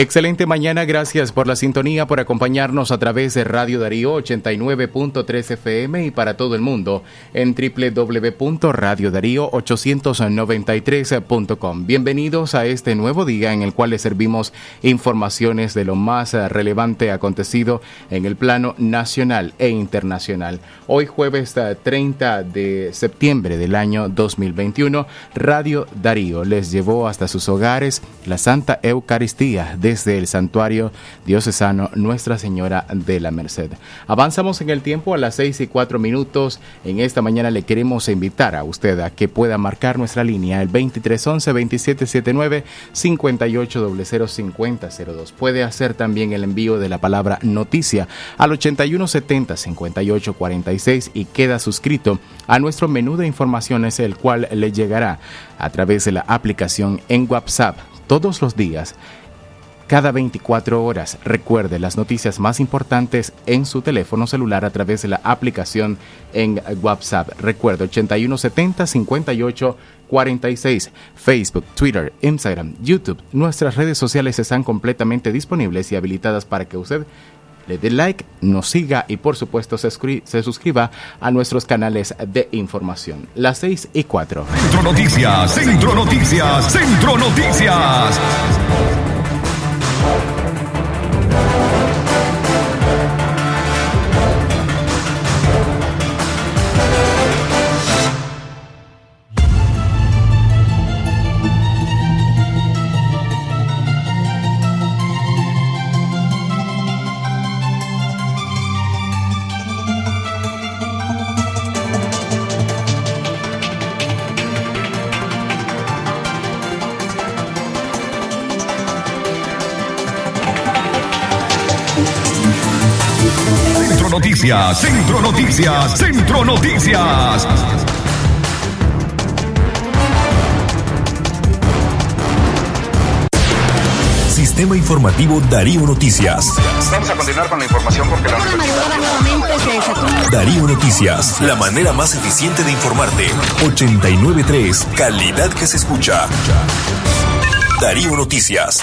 Excelente mañana, gracias por la sintonía, por acompañarnos a través de Radio Darío 89.3 FM y para todo el mundo en www.radiodarío893.com. Bienvenidos a este nuevo día en el cual les servimos informaciones de lo más relevante acontecido en el plano nacional e internacional. Hoy jueves 30 de septiembre del año 2021, Radio Darío les llevó hasta sus hogares la Santa Eucaristía de desde el santuario diocesano Nuestra Señora de la Merced. Avanzamos en el tiempo a las seis y cuatro minutos. En esta mañana le queremos invitar a usted a que pueda marcar nuestra línea el 2311 2779 dos. Puede hacer también el envío de la palabra noticia al 8170 5846 y queda suscrito a nuestro menú de informaciones el cual le llegará a través de la aplicación en WhatsApp todos los días cada 24 horas. Recuerde las noticias más importantes en su teléfono celular a través de la aplicación en WhatsApp. Recuerde 8170 58 46. Facebook, Twitter, Instagram, YouTube. Nuestras redes sociales están completamente disponibles y habilitadas para que usted le dé like, nos siga y por supuesto se, se, suscriba a nuestros canales de información. Las 6 y 4. Centro Noticias, Centro Noticias, Centro Noticias. Show. Noticias, Centro Noticias, Centro Noticias. Sistema Informativo Darío Noticias. Vamos a continuar con la información porque la Darío Noticias, la manera más eficiente de informarte. 893, calidad que se escucha. Darío Noticias.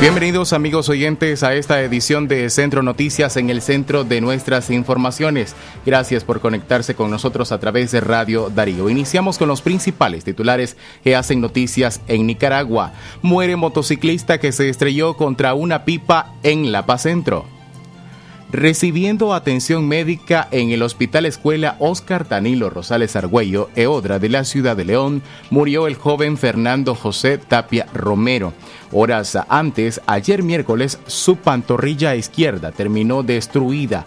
Bienvenidos amigos oyentes a esta edición de Centro Noticias en el centro de nuestras informaciones. Gracias por conectarse con nosotros a través de Radio Darío. Iniciamos con los principales titulares que hacen noticias en Nicaragua. Muere motociclista que se estrelló contra una pipa en La Paz Centro. Recibiendo atención médica en el Hospital Escuela Oscar Danilo Rosales Argüello, Eodra de la ciudad de León, murió el joven Fernando José Tapia Romero. Horas antes, ayer miércoles, su pantorrilla izquierda terminó destruida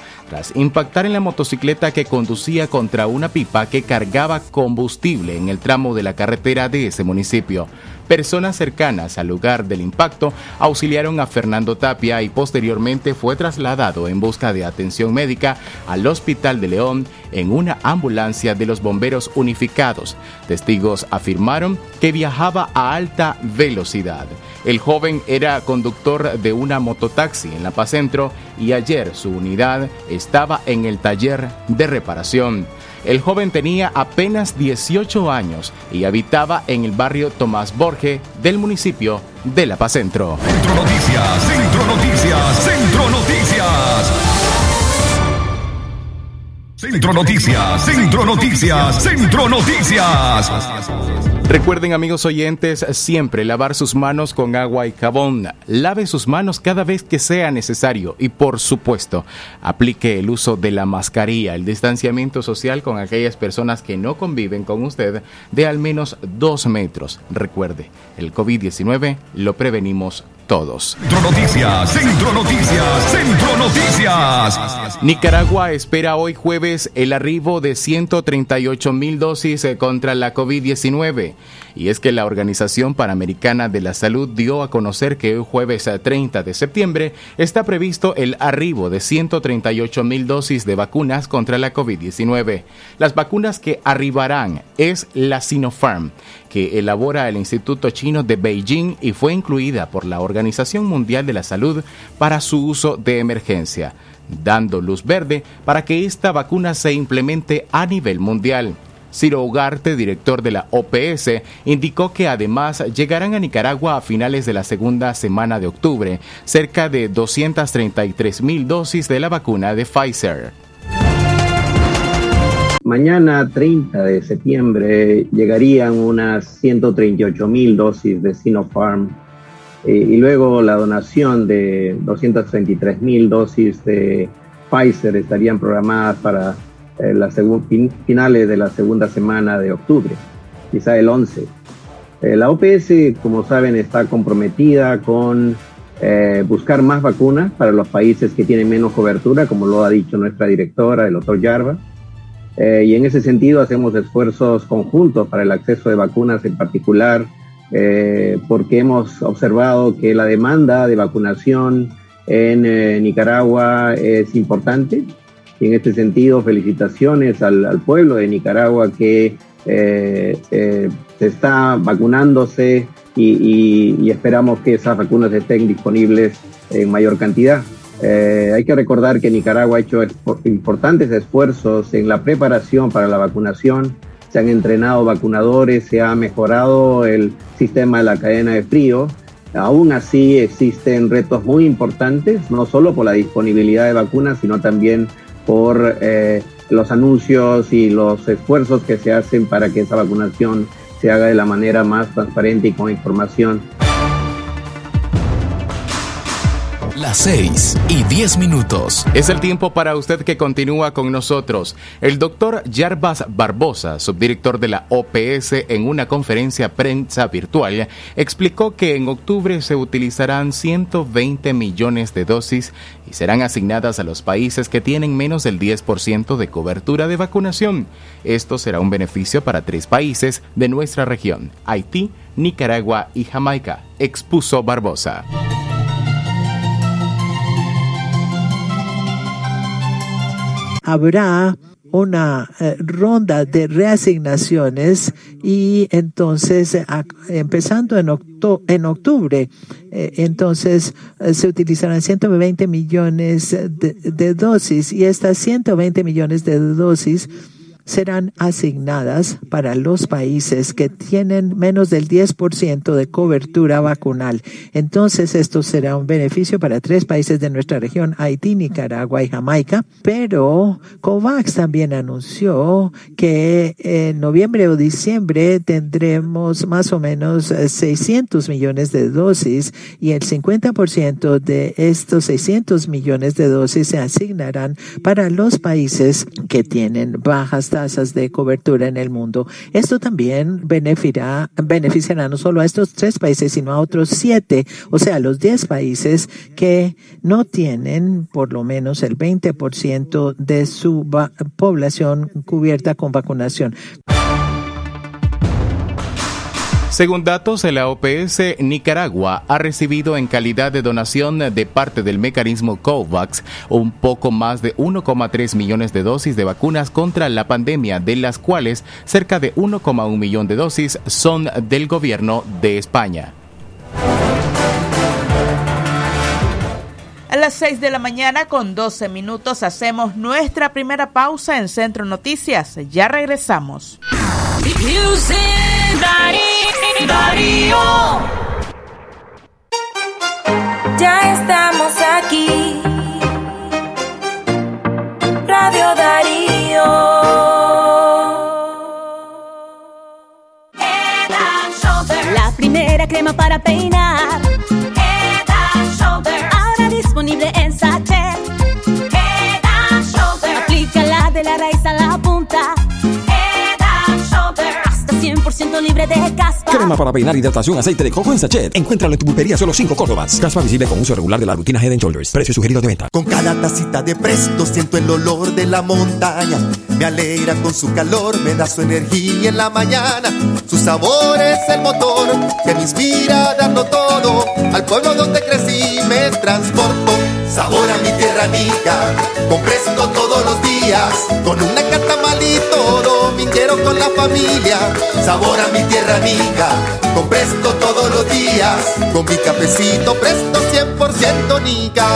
impactar en la motocicleta que conducía contra una pipa que cargaba combustible en el tramo de la carretera de ese municipio. Personas cercanas al lugar del impacto auxiliaron a Fernando Tapia y posteriormente fue trasladado en busca de atención médica al Hospital de León en una ambulancia de los bomberos unificados. Testigos afirmaron que viajaba a alta velocidad. El joven era conductor de una mototaxi en La Paz Centro y ayer su unidad estaba en el taller de reparación. El joven tenía apenas 18 años y habitaba en el barrio Tomás Borge del municipio de La Paz Centro. Centro Noticias, Centro Noticias, Centro Noticias. Centro Noticias, Centro Noticias, Centro Noticias. Recuerden amigos oyentes siempre lavar sus manos con agua y jabón. Lave sus manos cada vez que sea necesario y por supuesto aplique el uso de la mascarilla, el distanciamiento social con aquellas personas que no conviven con usted de al menos dos metros. Recuerde, el COVID-19 lo prevenimos todos. Centro Noticias, Centro Noticias, Centro Noticias. Nicaragua espera hoy jueves el arribo de 138 mil dosis eh, contra la COVID-19. Y es que la Organización Panamericana de la Salud dio a conocer que hoy jueves 30 eh, de septiembre está previsto el arribo de 138 mil dosis de vacunas contra la COVID-19. Las vacunas que arribarán es la Sinopharm, que elabora el Instituto Chino de Beijing y fue incluida por la Organización Mundial de la Salud para su uso de emergencia, dando luz verde para que esta vacuna se implemente a nivel mundial. Ciro Ugarte, director de la OPS, indicó que además llegarán a Nicaragua a finales de la segunda semana de octubre cerca de 233 mil dosis de la vacuna de Pfizer. Mañana, 30 de septiembre, llegarían unas 138 mil dosis de Sinopharm eh, y luego la donación de 233 mil dosis de Pfizer estarían programadas para eh, las finales de la segunda semana de octubre, quizá el 11. Eh, la OPS, como saben, está comprometida con buscar más vacunas para los países que tienen menos cobertura, como lo ha dicho nuestra directora, el doctor Yarva. Eh, y en ese sentido hacemos esfuerzos conjuntos para el acceso de vacunas en particular, eh, porque hemos observado que la demanda de vacunación en eh, Nicaragua es importante. Y en este sentido, felicitaciones al, pueblo de Nicaragua que se está vacunándose y esperamos que esas vacunas estén disponibles en mayor cantidad. Eh, hay que recordar que Nicaragua ha hecho importantes esfuerzos en la preparación para la vacunación. Se han entrenado vacunadores, se ha mejorado el sistema de la cadena de frío. Aún así existen retos muy importantes, no solo por la disponibilidad de vacunas, sino también por eh, los anuncios y los esfuerzos que se hacen para que esa vacunación se haga de la manera más transparente y con información. Las 6 y 10 minutos. Es el tiempo para usted que continúa con nosotros. El doctor Yarbas Barbosa, subdirector de la OPS, en una conferencia prensa virtual, explicó que en octubre se utilizarán 120 millones de dosis y serán asignadas a los países que tienen menos del 10% de cobertura de vacunación. Esto será un beneficio para tres países de nuestra región, Haití, Nicaragua y Jamaica, expuso Barbosa. Habrá una eh, ronda de reasignaciones y entonces empezando en, octubre, eh, entonces eh, se utilizarán 120 millones de dosis y estas 120 millones de dosis serán asignadas para los países que tienen menos del 10% de cobertura vacunal. Entonces, esto será un beneficio para tres países de nuestra región, Haití, Nicaragua y Jamaica. Pero COVAX también anunció que en noviembre o diciembre tendremos más o menos 600 millones de dosis y el 50% de estos 600 millones de dosis se asignarán para los países que tienen bajas tasas de cobertura en el mundo. Esto también beneficiará, beneficiará no solo a estos tres países, sino a otros siete, o sea, los diez países que no tienen por lo menos el 20% de su población cubierta con vacunación. Según datos de la OPS, Nicaragua ha recibido en calidad de donación de parte del mecanismo COVAX un poco más de 1,3 millones de dosis de vacunas contra la pandemia, de las cuales cerca de 1,1 millón de dosis son del gobierno de España. A las 6 de la mañana con 12 minutos hacemos nuestra primera pausa en Centro Noticias. Ya regresamos. Para peinar. 100% libre de caspa. Crema para peinar hidratación aceite de coco en sachet. Encuéntralo en tu pulpería solo 5 Córdobas. Caspa visible con uso regular de la rutina Head Shoulders. Precio sugerido de venta. Con cada tacita de presto siento el olor de la montaña. Me alegra con su calor, me da su energía en la mañana. Su sabor es el motor que me inspira dando todo. Al pueblo donde crecí me transporto. Sabor a mi tierra amiga, con presto todos los días. Con una catamal y todo, minguero con la familia. Sabor a mi tierra amiga, con presto todos los días. Con mi cafecito presto 100% nica.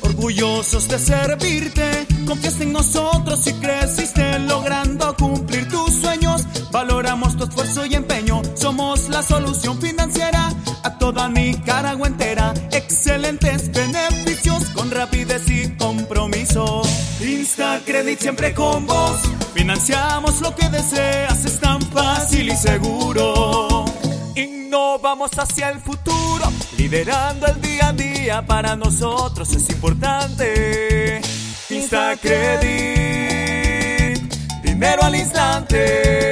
Orgullosos de servirte, confías en nosotros y creciste logrando cumplir tus sueños. Valoramos tu esfuerzo y empeño, somos la solución financiera a toda Nicaragua rapidez y compromiso. Instacredit siempre con vos, financiamos lo que deseas, es tan fácil y seguro. Innovamos hacia el futuro, liderando el día a día para nosotros es importante. Instacredit, dinero al instante.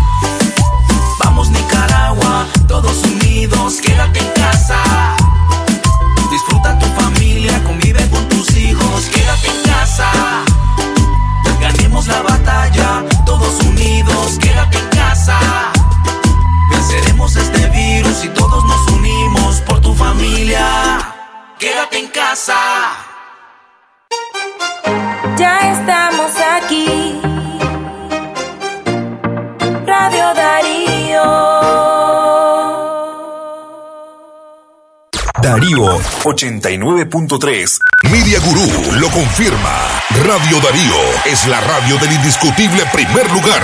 Todos unidos, quédate en casa. Disfruta tu familia, convive con tus hijos, quédate en casa. Ganemos la batalla, todos unidos, quédate en casa. Venceremos este 89.3. Media Gurú lo confirma. Radio Darío es la radio del indiscutible primer lugar.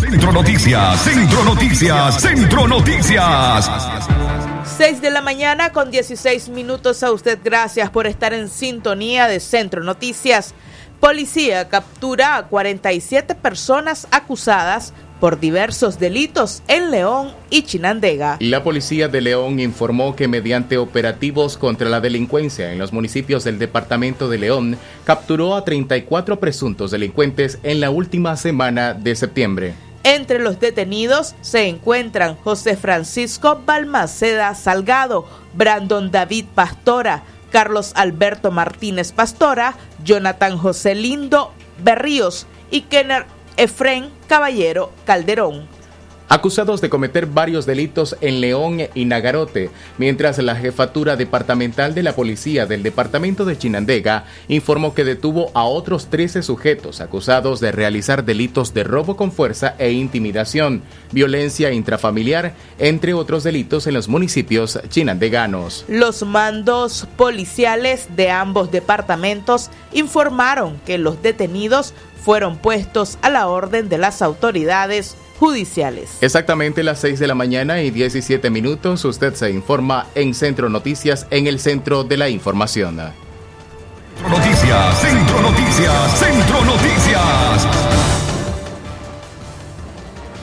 Centro Noticias, Centro Noticias, Centro Noticias. 6 de la mañana con 16 minutos a usted. Gracias por estar en sintonía de Centro Noticias. Policía captura a 47 personas acusadas por diversos delitos en León y Chinandega. La policía de León informó que mediante operativos contra la delincuencia en los municipios del departamento de León, capturó a 34 presuntos delincuentes en la última semana de septiembre. Entre los detenidos se encuentran José Francisco Balmaceda Salgado, Brandon David Pastora, Carlos Alberto Martínez Pastora, Jonathan José Lindo Berríos y Kenner Efren Caballero Calderón acusados de cometer varios delitos en León y Nagarote, mientras la jefatura departamental de la policía del departamento de Chinandega informó que detuvo a otros 13 sujetos acusados de realizar delitos de robo con fuerza e intimidación, violencia intrafamiliar, entre otros delitos en los municipios chinandeganos. Los mandos policiales de ambos departamentos informaron que los detenidos fueron puestos a la orden de las autoridades judiciales. Exactamente las 6 de la mañana y 17 minutos, usted se informa en Centro Noticias, en el centro de la información. Centro Noticias, Centro Noticias, Centro Noticias.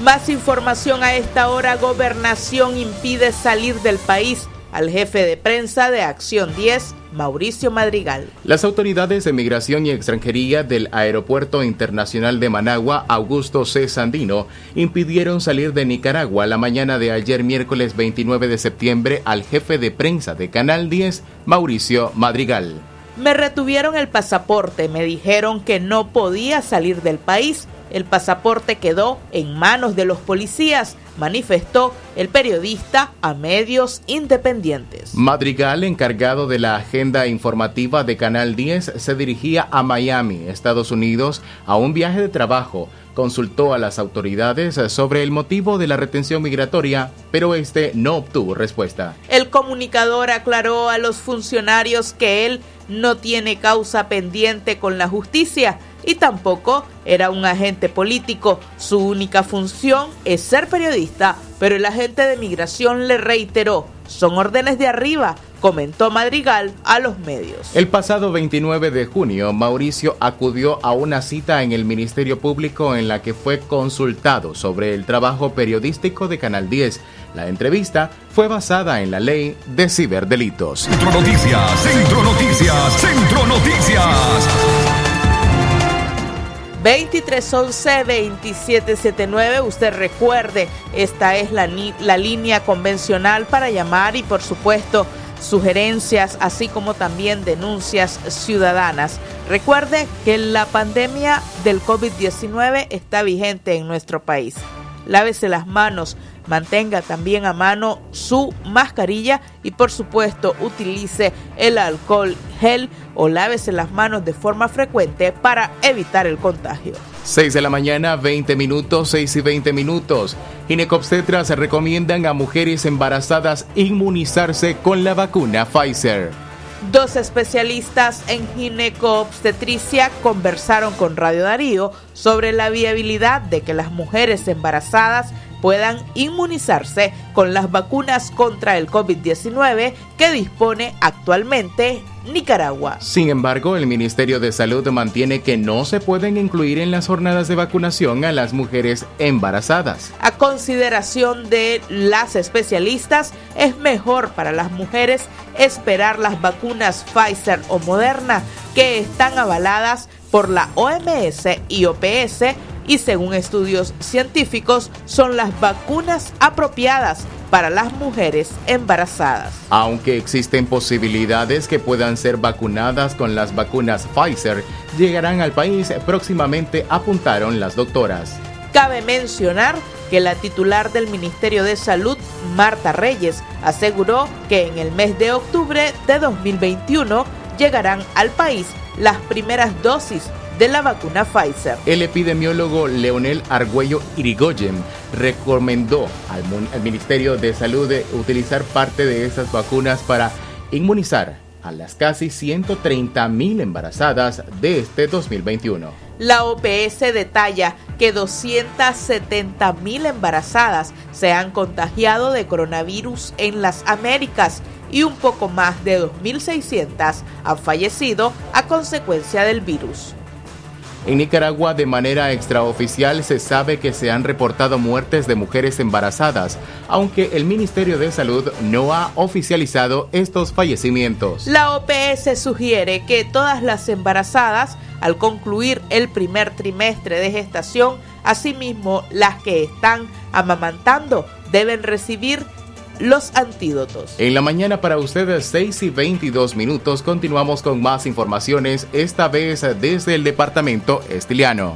Más información a esta hora, gobernación impide salir del país al jefe de prensa de Acción 10, Mauricio Madrigal. Las autoridades de Migración y Extranjería del Aeropuerto Internacional de Managua, Augusto C. Sandino, impidieron salir de Nicaragua la mañana de ayer miércoles 29 de septiembre al jefe de prensa de Canal 10, Mauricio Madrigal. Me retuvieron el pasaporte, me dijeron que no podía salir del país. El pasaporte quedó en manos de los policías manifestó el periodista a medios independientes. Madrigal, encargado de la agenda informativa de Canal 10, se dirigía a Miami, Estados Unidos, a un viaje de trabajo. Consultó a las autoridades sobre el motivo de la retención migratoria, pero este no obtuvo respuesta. El comunicador aclaró a los funcionarios que él no tiene causa pendiente con la justicia y tampoco era un agente político. Su única función es ser periodista, pero el agente de migración le reiteró, son órdenes de arriba, comentó Madrigal a los medios. El pasado 29 de junio, Mauricio acudió a una cita en el Ministerio Público en la que fue consultado sobre el trabajo periodístico de Canal 10. La entrevista fue basada en la ley de ciberdelitos. Centro Noticias, Centro Noticias, Centro Noticias. 2311-2779. Usted recuerde, esta es la, la línea convencional para llamar y por supuesto sugerencias, así como también denuncias ciudadanas. Recuerde que la pandemia del COVID-19 está vigente en nuestro país. Lávese las manos, mantenga también a mano su mascarilla y por supuesto utilice el alcohol gel o lávese las manos de forma frecuente para evitar el contagio. 6 de la mañana, 20 minutos, 6 y 20 minutos. Ginecobstetras recomiendan a mujeres embarazadas inmunizarse con la vacuna Pfizer. Dos especialistas en gineco-obstetricia conversaron con Radio Darío sobre la viabilidad de que las mujeres embarazadas puedan inmunizarse con las vacunas contra el COVID-19 que dispone actualmente Nicaragua. Sin embargo, el Ministerio de Salud mantiene que no se pueden incluir en las jornadas de vacunación a las mujeres embarazadas. A consideración de las especialistas, es mejor para las mujeres esperar las vacunas Pfizer o Moderna que están avaladas por la OMS y OPS y según estudios científicos son las vacunas apropiadas para las mujeres embarazadas. Aunque existen posibilidades que puedan ser vacunadas con las vacunas Pfizer, llegarán al país próximamente, apuntaron las doctoras. Cabe mencionar que la titular del Ministerio de Salud, Marta Reyes, aseguró que en el mes de octubre de 2021 llegarán al país las primeras dosis de la vacuna Pfizer. El epidemiólogo Leonel Argüello Irigoyen recomendó al, Ministerio de Salud utilizar parte de esas vacunas para inmunizar a las casi 130 mil embarazadas de este 2021. La OPS detalla que 270 mil embarazadas se han contagiado de coronavirus en las Américas y un poco más de 2.600 han fallecido a consecuencia del virus. En Nicaragua, de manera extraoficial, se sabe que se han reportado muertes de mujeres embarazadas, aunque el Ministerio de Salud no ha oficializado estos fallecimientos. La OPS sugiere que todas las embarazadas, al concluir el primer trimestre de gestación, asimismo las que están amamantando, deben recibir los antídotos. En la mañana para ustedes 6 y 22 minutos continuamos con más informaciones, esta vez desde el departamento estiliano.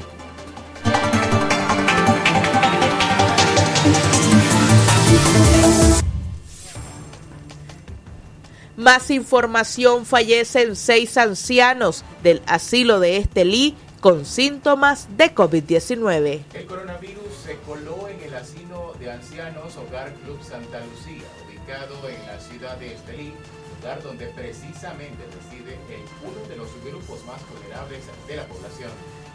Más información, fallecen seis ancianos del asilo de Estelí con síntomas de COVID-19. El coronavirus se coló en el asilo de ancianos Hogar Club Santa Lucía, ubicado en la ciudad de Estelí, lugar donde precisamente reside el uno de los grupos más vulnerables de la población.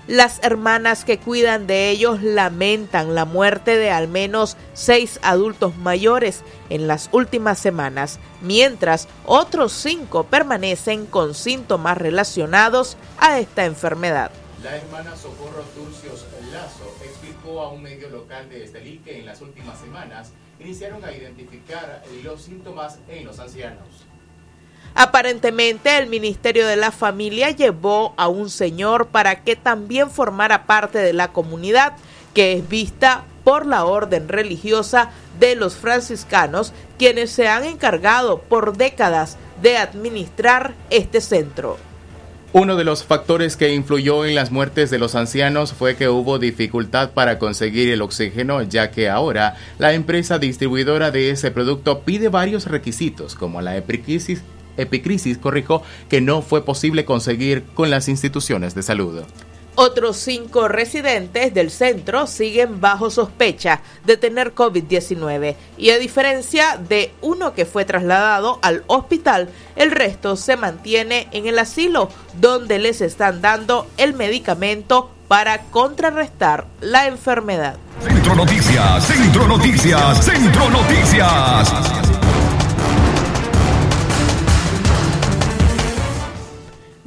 Las hermanas que cuidan de ellos lamentan la muerte de al menos seis adultos mayores en las últimas semanas, mientras otros cinco permanecen con síntomas relacionados a esta enfermedad. La hermana Socorro Turcios Lazo explicó a un medio local de Estelí que en las últimas semanas iniciaron a identificar los síntomas en los ancianos. Aparentemente el Ministerio de la Familia llevó a un señor para que también formara parte de la comunidad que es vista por la orden religiosa de los franciscanos, quienes se han encargado por décadas de administrar este centro. Uno de los factores que influyó en las muertes de los ancianos fue que hubo dificultad para conseguir el oxígeno, ya que ahora la empresa distribuidora de ese producto pide varios requisitos, como la epicrisis, epicrisis corrijo, que no fue posible conseguir con las instituciones de salud. Otros cinco residentes del centro siguen bajo sospecha de tener COVID-19 y a diferencia de uno que fue trasladado al hospital, el resto se mantiene en el asilo donde les están dando el medicamento para contrarrestar la enfermedad. Centro Noticias, Centro Noticias, Centro Noticias.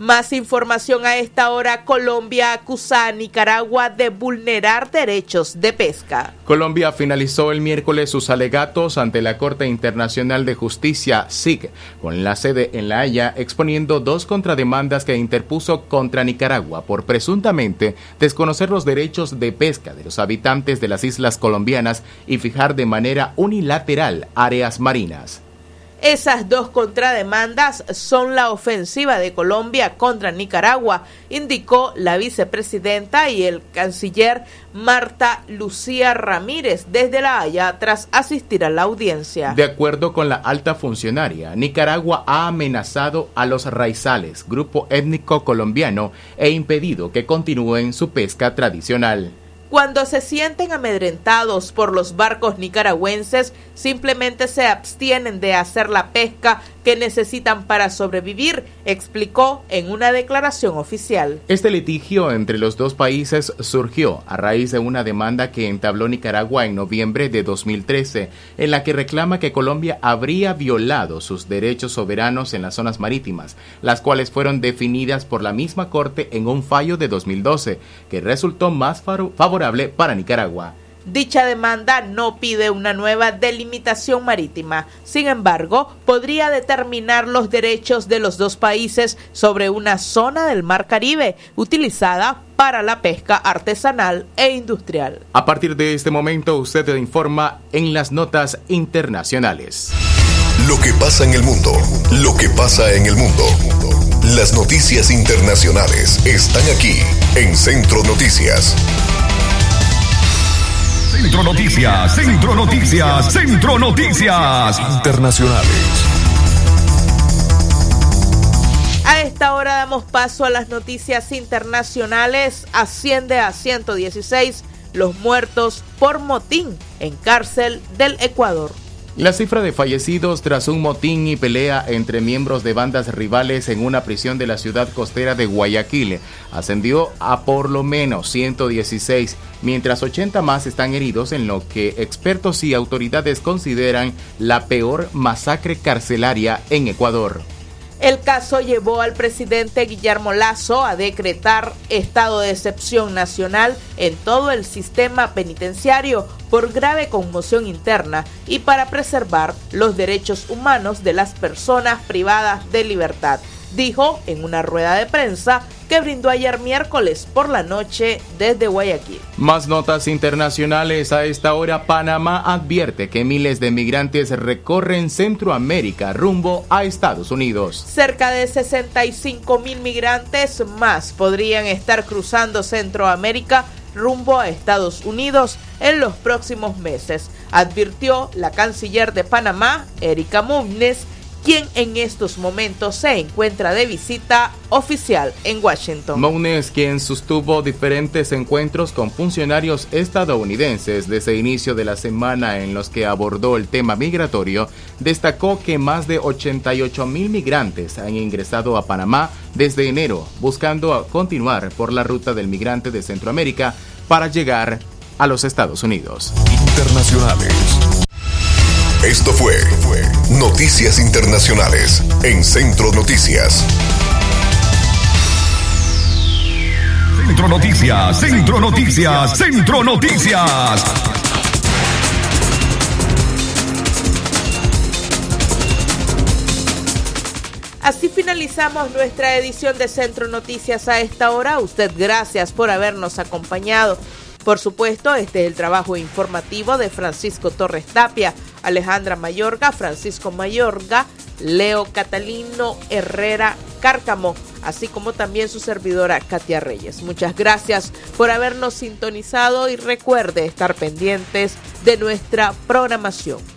Más información a esta hora. Colombia acusa a Nicaragua de vulnerar derechos de pesca. Colombia finalizó el miércoles sus alegatos ante la Corte Internacional de Justicia, SIC, con la sede en La Haya, exponiendo dos contrademandas que interpuso contra Nicaragua por presuntamente desconocer los derechos de pesca de los habitantes de las islas colombianas y fijar de manera unilateral áreas marinas. Esas dos contrademandas son la ofensiva de Colombia contra Nicaragua, indicó la vicepresidenta y el canciller Marta Lucía Ramírez desde La Haya tras asistir a la audiencia. De acuerdo con la alta funcionaria, Nicaragua ha amenazado a los raizales, grupo étnico colombiano, e impedido que continúen su pesca tradicional. Cuando se sienten amedrentados por los barcos nicaragüenses, simplemente se abstienen de hacer la pesca que necesitan para sobrevivir, explicó en una declaración oficial. Este litigio entre los dos países surgió a raíz de una demanda que entabló Nicaragua en noviembre de 2013, en la que reclama que Colombia habría violado sus derechos soberanos en las zonas marítimas, las cuales fueron definidas por la misma Corte en un fallo de 2012, que resultó más favorable para Nicaragua. Dicha demanda no pide una nueva delimitación marítima. Sin embargo, podría determinar los derechos de los dos países sobre una zona del Mar Caribe utilizada para la pesca artesanal e industrial. A partir de este momento, usted informa en las notas internacionales. Lo que pasa en el mundo, lo que pasa en el mundo. Las noticias internacionales están aquí en Centro Noticias. Centro Noticias, Centro Noticias, Centro Noticias Internacionales. A esta hora damos paso a las noticias internacionales. Asciende a 116 los muertos por motín en cárcel del Ecuador. La cifra de fallecidos tras un motín y pelea entre miembros de bandas rivales en una prisión de la ciudad costera de Guayaquil ascendió a por lo menos 116, mientras 80 más están heridos en lo que expertos y autoridades consideran la peor masacre carcelaria en Ecuador. El caso llevó al presidente Guillermo Lazo a decretar estado de excepción nacional en todo el sistema penitenciario por grave conmoción interna y para preservar los derechos humanos de las personas privadas de libertad dijo en una rueda de prensa que brindó ayer miércoles por la noche desde Guayaquil. Más notas internacionales. A esta hora, Panamá advierte que miles de migrantes recorren Centroamérica rumbo a Estados Unidos. Cerca de 65 mil migrantes más podrían estar cruzando Centroamérica rumbo a Estados Unidos en los próximos meses, advirtió la canciller de Panamá, Erika Muniz, quien en estos momentos se encuentra de visita oficial en Washington. Mounes, quien sostuvo diferentes encuentros con funcionarios estadounidenses desde inicio de la semana en los que abordó el tema migratorio, destacó que más de 88 mil migrantes han ingresado a Panamá desde enero, buscando continuar por la ruta del migrante de Centroamérica para llegar a los Estados Unidos. Internacionales. Esto fue Noticias Internacionales en Centro Noticias. Centro Noticias, Centro Noticias, Centro Noticias. Así finalizamos nuestra edición de Centro Noticias a esta hora. Usted gracias por habernos acompañado. Por supuesto, este es el trabajo informativo de Francisco Torres Tapia, Alejandra Mayorga, Francisco Mayorga, Leo Catalino Herrera Cárcamo, así como también su servidora Katia Reyes. Muchas gracias por habernos sintonizado y recuerde estar pendientes de nuestra programación.